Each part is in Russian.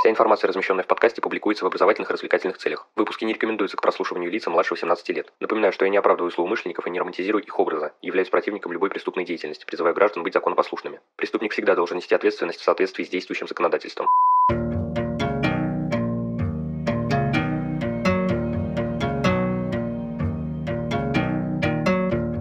Вся информация, размещенная в подкасте, публикуется в образовательных и развлекательных целях. Выпуски не рекомендуются к прослушиванию лица младше 18 лет. Напоминаю, что я не оправдываю злоумышленников и не романтизирую их образа, являюсь противником любой преступной деятельности, призываю граждан быть законопослушными. Преступник всегда должен нести ответственность в соответствии с действующим законодательством.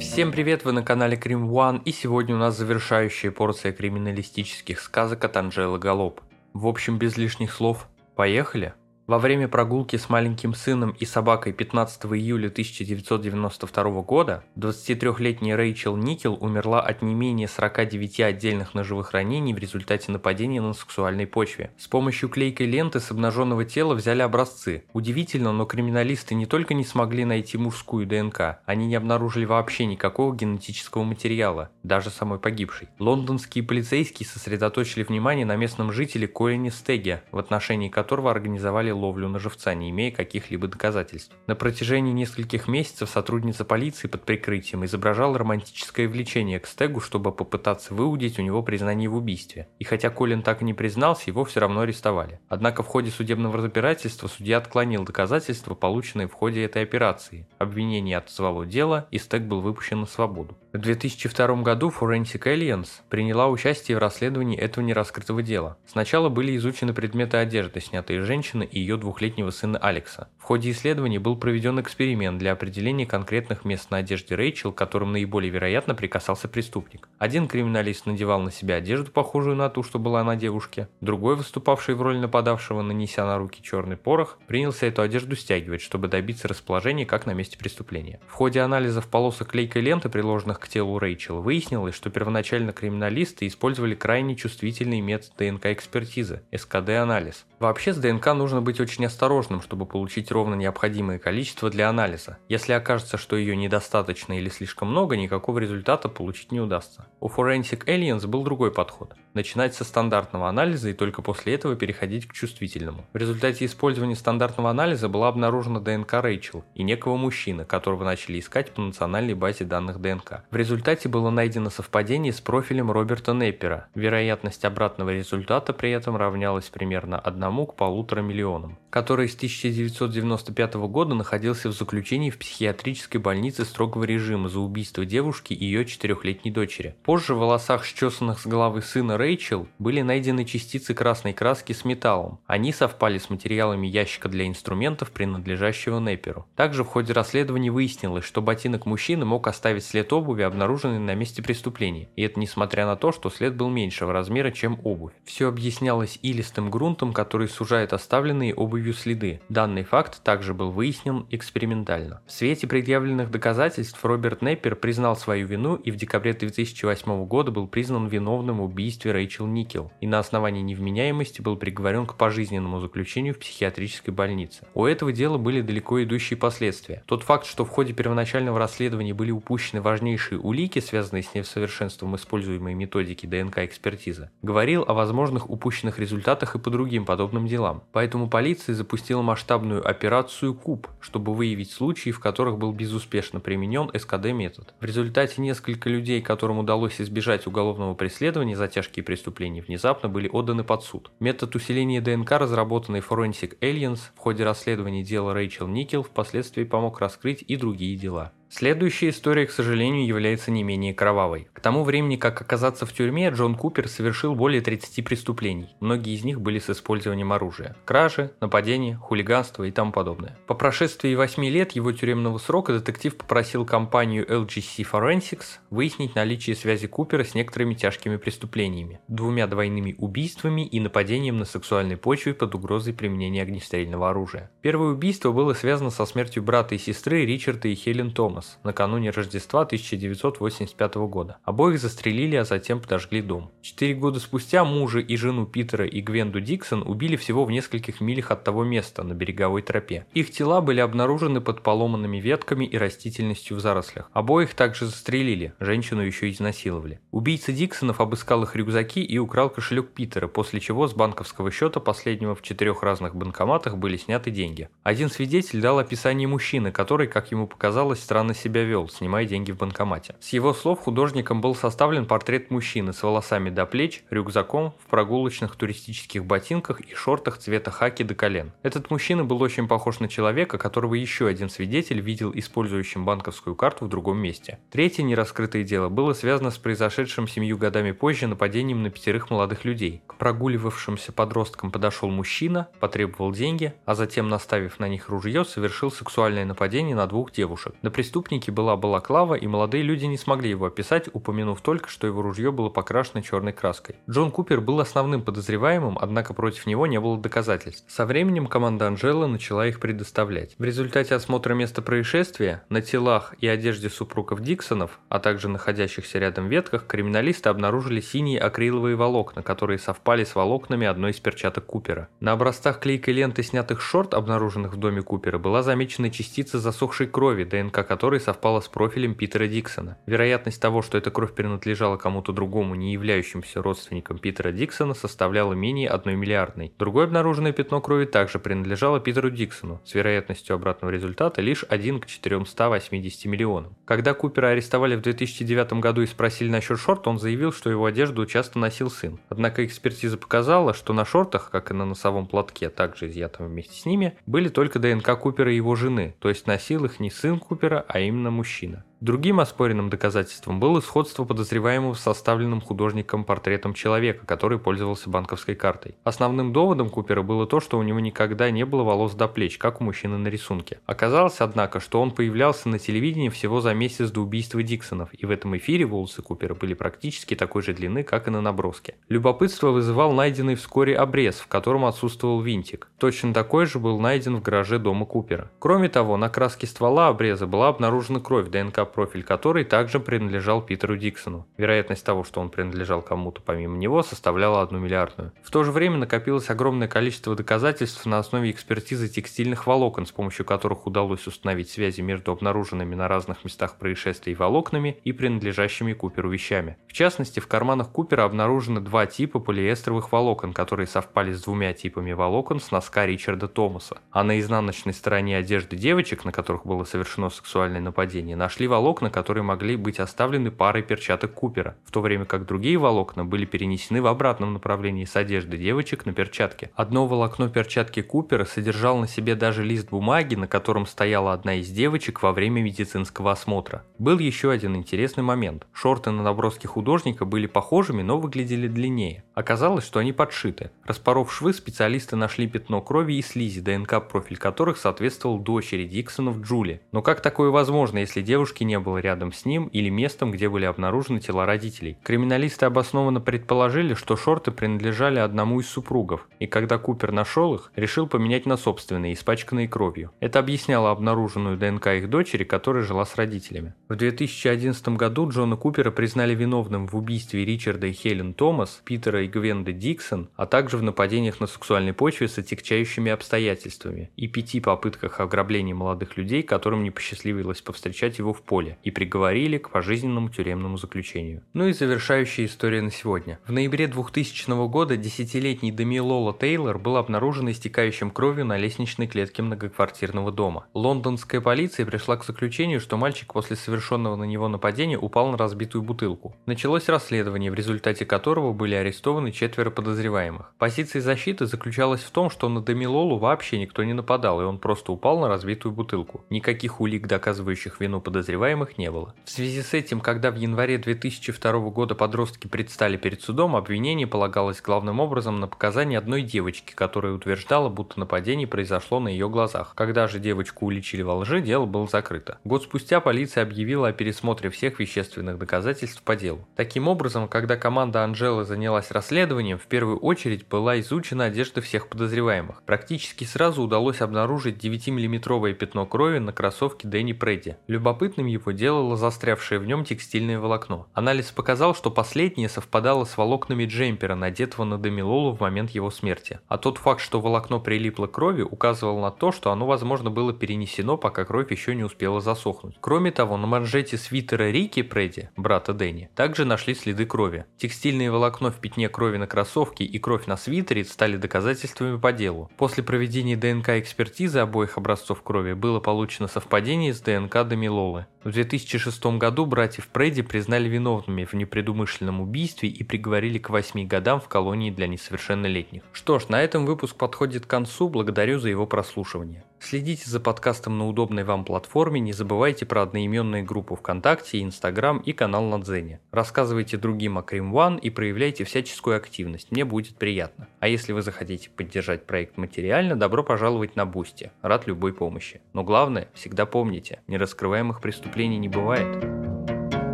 Всем привет, вы на канале Крим One, и сегодня у нас завершающая порция криминалистических сказок от Анжелы Галоп. В общем, без лишних слов, поехали! Во время прогулки с маленьким сыном и собакой 15 июля 1992 года 23-летняя Рэйчел Никел умерла от не менее 49 отдельных ножевых ранений в результате нападения на сексуальной почве. С помощью клейкой ленты с обнаженного тела взяли образцы. Удивительно, но криминалисты не только не смогли найти мужскую ДНК, они не обнаружили вообще никакого генетического материала, даже самой погибшей. Лондонские полицейские сосредоточили внимание на местном жителе Колине Стеге, в отношении которого организовали ловлю на живца, не имея каких-либо доказательств. На протяжении нескольких месяцев сотрудница полиции под прикрытием изображала романтическое влечение к Стегу, чтобы попытаться выудить у него признание в убийстве. И хотя Колин так и не признался, его все равно арестовали. Однако в ходе судебного разбирательства судья отклонил доказательства, полученные в ходе этой операции. Обвинение отозвало дело, и Стег был выпущен на свободу. В 2002 году Forensic Aliens приняла участие в расследовании этого нераскрытого дела. Сначала были изучены предметы одежды, снятые женщины и ее двухлетнего сына Алекса. В ходе исследований был проведен эксперимент для определения конкретных мест на одежде Рэйчел, к которым наиболее вероятно прикасался преступник. Один криминалист надевал на себя одежду, похожую на ту, что была на девушке. Другой, выступавший в роли нападавшего, нанеся на руки черный порох, принялся эту одежду стягивать, чтобы добиться расположения как на месте преступления. В ходе анализов полосок клейкой ленты, приложенных к телу Рэйчел, выяснилось, что первоначально криминалисты использовали крайне чувствительный метод ДНК-экспертизы – СКД-анализ. Вообще с ДНК нужно быть очень осторожным, чтобы получить ровно необходимое количество для анализа. Если окажется, что ее недостаточно или слишком много, никакого результата получить не удастся. У Forensic Aliens был другой подход. Начинать со стандартного анализа и только после этого переходить к чувствительному. В результате использования стандартного анализа была обнаружена ДНК Рэйчел и некого мужчины, которого начали искать по национальной базе данных ДНК. В результате было найдено совпадение с профилем Роберта Неппера. Вероятность обратного результата при этом равнялась примерно 1 одному к полутора миллионам, который с 1995 года находился в заключении в психиатрической больнице строгого режима за убийство девушки и ее четырехлетней дочери. Позже в волосах, счесанных с головы сына Рэйчел, были найдены частицы красной краски с металлом. Они совпали с материалами ящика для инструментов, принадлежащего Неперу. Также в ходе расследования выяснилось, что ботинок мужчины мог оставить след обуви, обнаруженный на месте преступления. И это несмотря на то, что след был меньшего размера, чем обувь. Все объяснялось илистым грунтом, который сужает оставленные обувью следы. Данный факт также был выяснен экспериментально. В свете предъявленных доказательств Роберт Неппер признал свою вину и в декабре 2008 года был признан виновным в убийстве Рэйчел Никел и на основании невменяемости был приговорен к пожизненному заключению в психиатрической больнице. У этого дела были далеко идущие последствия. Тот факт, что в ходе первоначального расследования были упущены важнейшие улики, связанные с несовершенством используемой методики ДНК-экспертизы, говорил о возможных упущенных результатах и по другим подобным делам. Поэтому полиция запустила масштабную операцию КУП, чтобы выявить случаи, в которых был безуспешно применен СКД-метод. В результате несколько людей, которым удалось избежать уголовного преследования за тяжкие преступления, внезапно были отданы под суд. Метод усиления ДНК, разработанный Forensic Aliens в ходе расследования дела Рэйчел Никел, впоследствии помог раскрыть и другие дела. Следующая история, к сожалению, является не менее кровавой. К тому времени, как оказаться в тюрьме, Джон Купер совершил более 30 преступлений. Многие из них были с использованием оружия. Кражи, нападения, хулиганство и тому подобное. По прошествии 8 лет его тюремного срока детектив попросил компанию LGC Forensics выяснить наличие связи Купера с некоторыми тяжкими преступлениями. Двумя двойными убийствами и нападением на сексуальной почве под угрозой применения огнестрельного оружия. Первое убийство было связано со смертью брата и сестры Ричарда и Хелен Томас Томас накануне Рождества 1985 года. Обоих застрелили, а затем подожгли дом. Четыре года спустя мужа и жену Питера и Гвенду Диксон убили всего в нескольких милях от того места, на береговой тропе. Их тела были обнаружены под поломанными ветками и растительностью в зарослях. Обоих также застрелили, женщину еще изнасиловали. Убийца Диксонов обыскал их рюкзаки и украл кошелек Питера, после чего с банковского счета последнего в четырех разных банкоматах были сняты деньги. Один свидетель дал описание мужчины, который, как ему показалось, странно странно себя вел, снимая деньги в банкомате. С его слов художником был составлен портрет мужчины с волосами до плеч, рюкзаком, в прогулочных туристических ботинках и шортах цвета хаки до колен. Этот мужчина был очень похож на человека, которого еще один свидетель видел использующим банковскую карту в другом месте. Третье нераскрытое дело было связано с произошедшим семью годами позже нападением на пятерых молодых людей. К прогуливавшимся подросткам подошел мужчина, потребовал деньги, а затем, наставив на них ружье, совершил сексуальное нападение на двух девушек. На преступнике была балаклава, и молодые люди не смогли его описать, упомянув только, что его ружье было покрашено черной краской. Джон Купер был основным подозреваемым, однако против него не было доказательств. Со временем команда Анжела начала их предоставлять. В результате осмотра места происшествия на телах и одежде супругов Диксонов, а также находящихся рядом ветках, криминалисты обнаружили синие акриловые волокна, которые совпали с волокнами одной из перчаток Купера. На образцах клейкой ленты снятых шорт, обнаруженных в доме Купера, была замечена частица засохшей крови, ДНК которой совпала с профилем Питера Диксона. Вероятность того, что эта кровь принадлежала кому-то другому, не являющимся родственником Питера Диксона, составляла менее 1 миллиардной. Другое обнаруженное пятно крови также принадлежало Питеру Диксону, с вероятностью обратного результата лишь 1 к 480 миллионам. Когда Купера арестовали в 2009 году и спросили насчет шорт, он заявил, что его одежду часто носил сын. Однако экспертиза показала, что на шортах, как и на носовом платке, также изъятом вместе с ними, были только ДНК Купера и его жены, то есть носил их не сын Купера, а именно мужчина. Другим оспоренным доказательством было сходство подозреваемого с составленным художником портретом человека, который пользовался банковской картой. Основным доводом Купера было то, что у него никогда не было волос до плеч, как у мужчины на рисунке. Оказалось, однако, что он появлялся на телевидении всего за месяц до убийства Диксонов, и в этом эфире волосы Купера были практически такой же длины, как и на наброске. Любопытство вызывал найденный вскоре обрез, в котором отсутствовал винтик. Точно такой же был найден в гараже дома Купера. Кроме того, на краске ствола обреза была обнаружена кровь ДНК профиль которой также принадлежал Питеру Диксону. Вероятность того, что он принадлежал кому-то помимо него, составляла одну миллиардную. В то же время накопилось огромное количество доказательств на основе экспертизы текстильных волокон, с помощью которых удалось установить связи между обнаруженными на разных местах происшествий волокнами и принадлежащими Куперу вещами. В частности, в карманах Купера обнаружены два типа полиэстровых волокон, которые совпали с двумя типами волокон с носка Ричарда Томаса. А на изнаночной стороне одежды девочек, на которых было совершено сексуальное нападение, нашли волокна которые могли быть оставлены парой перчаток Купера, в то время как другие волокна были перенесены в обратном направлении с одежды девочек на перчатки. Одно волокно перчатки Купера содержало на себе даже лист бумаги, на котором стояла одна из девочек во время медицинского осмотра. Был еще один интересный момент. Шорты на наброске художника были похожими, но выглядели длиннее. Оказалось, что они подшиты. Распоров швы, специалисты нашли пятно крови и слизи, ДНК профиль которых соответствовал дочери Диксонов Джули. Но как такое возможно, если девушки не было рядом с ним или местом, где были обнаружены тела родителей. Криминалисты обоснованно предположили, что шорты принадлежали одному из супругов, и когда Купер нашел их, решил поменять на собственные, испачканные кровью. Это объясняло обнаруженную ДНК их дочери, которая жила с родителями. В 2011 году Джона Купера признали виновным в убийстве Ричарда и Хелен Томас, Питера и Гвенды Диксон, а также в нападениях на сексуальной почве с отягчающими обстоятельствами и пяти попытках ограбления молодых людей, которым не посчастливилось повстречать его в поле школе и приговорили к пожизненному тюремному заключению. Ну и завершающая история на сегодня. В ноябре 2000 года десятилетний Демилола Тейлор был обнаружен истекающим кровью на лестничной клетке многоквартирного дома. Лондонская полиция пришла к заключению, что мальчик после совершенного на него нападения упал на разбитую бутылку. Началось расследование, в результате которого были арестованы четверо подозреваемых. Позиция защиты заключалась в том, что на Демилолу вообще никто не нападал, и он просто упал на разбитую бутылку. Никаких улик, доказывающих вину подозреваемых, подозреваемых не было. В связи с этим, когда в январе 2002 года подростки предстали перед судом, обвинение полагалось главным образом на показания одной девочки, которая утверждала, будто нападение произошло на ее глазах. Когда же девочку уличили во лжи, дело было закрыто. Год спустя полиция объявила о пересмотре всех вещественных доказательств по делу. Таким образом, когда команда Анжелы занялась расследованием, в первую очередь была изучена одежда всех подозреваемых. Практически сразу удалось обнаружить 9-миллиметровое пятно крови на кроссовке Дэнни Предди. Любопытным его делало застрявшее в нем текстильное волокно. Анализ показал, что последнее совпадало с волокнами джемпера, надетого на Демилолу в момент его смерти. А тот факт, что волокно прилипло к крови, указывал на то, что оно, возможно, было перенесено, пока кровь еще не успела засохнуть. Кроме того, на манжете свитера Рики Предди, брата Дэнни, также нашли следы крови. Текстильное волокно в пятне крови на кроссовке и кровь на свитере стали доказательствами по делу. После проведения ДНК-экспертизы обоих образцов крови было получено совпадение с ДНК Дамилолы. В 2006 году братьев Предди признали виновными в непредумышленном убийстве и приговорили к 8 годам в колонии для несовершеннолетних. Что ж, на этом выпуск подходит к концу, благодарю за его прослушивание. Следите за подкастом на удобной вам платформе, не забывайте про одноименные группы ВКонтакте, Инстаграм и канал на Дзене. Рассказывайте другим о Crime One и проявляйте всяческую активность, мне будет приятно. А если вы захотите поддержать проект материально, добро пожаловать на Boosty, рад любой помощи. Но главное, всегда помните, нераскрываемых преступлений не бывает.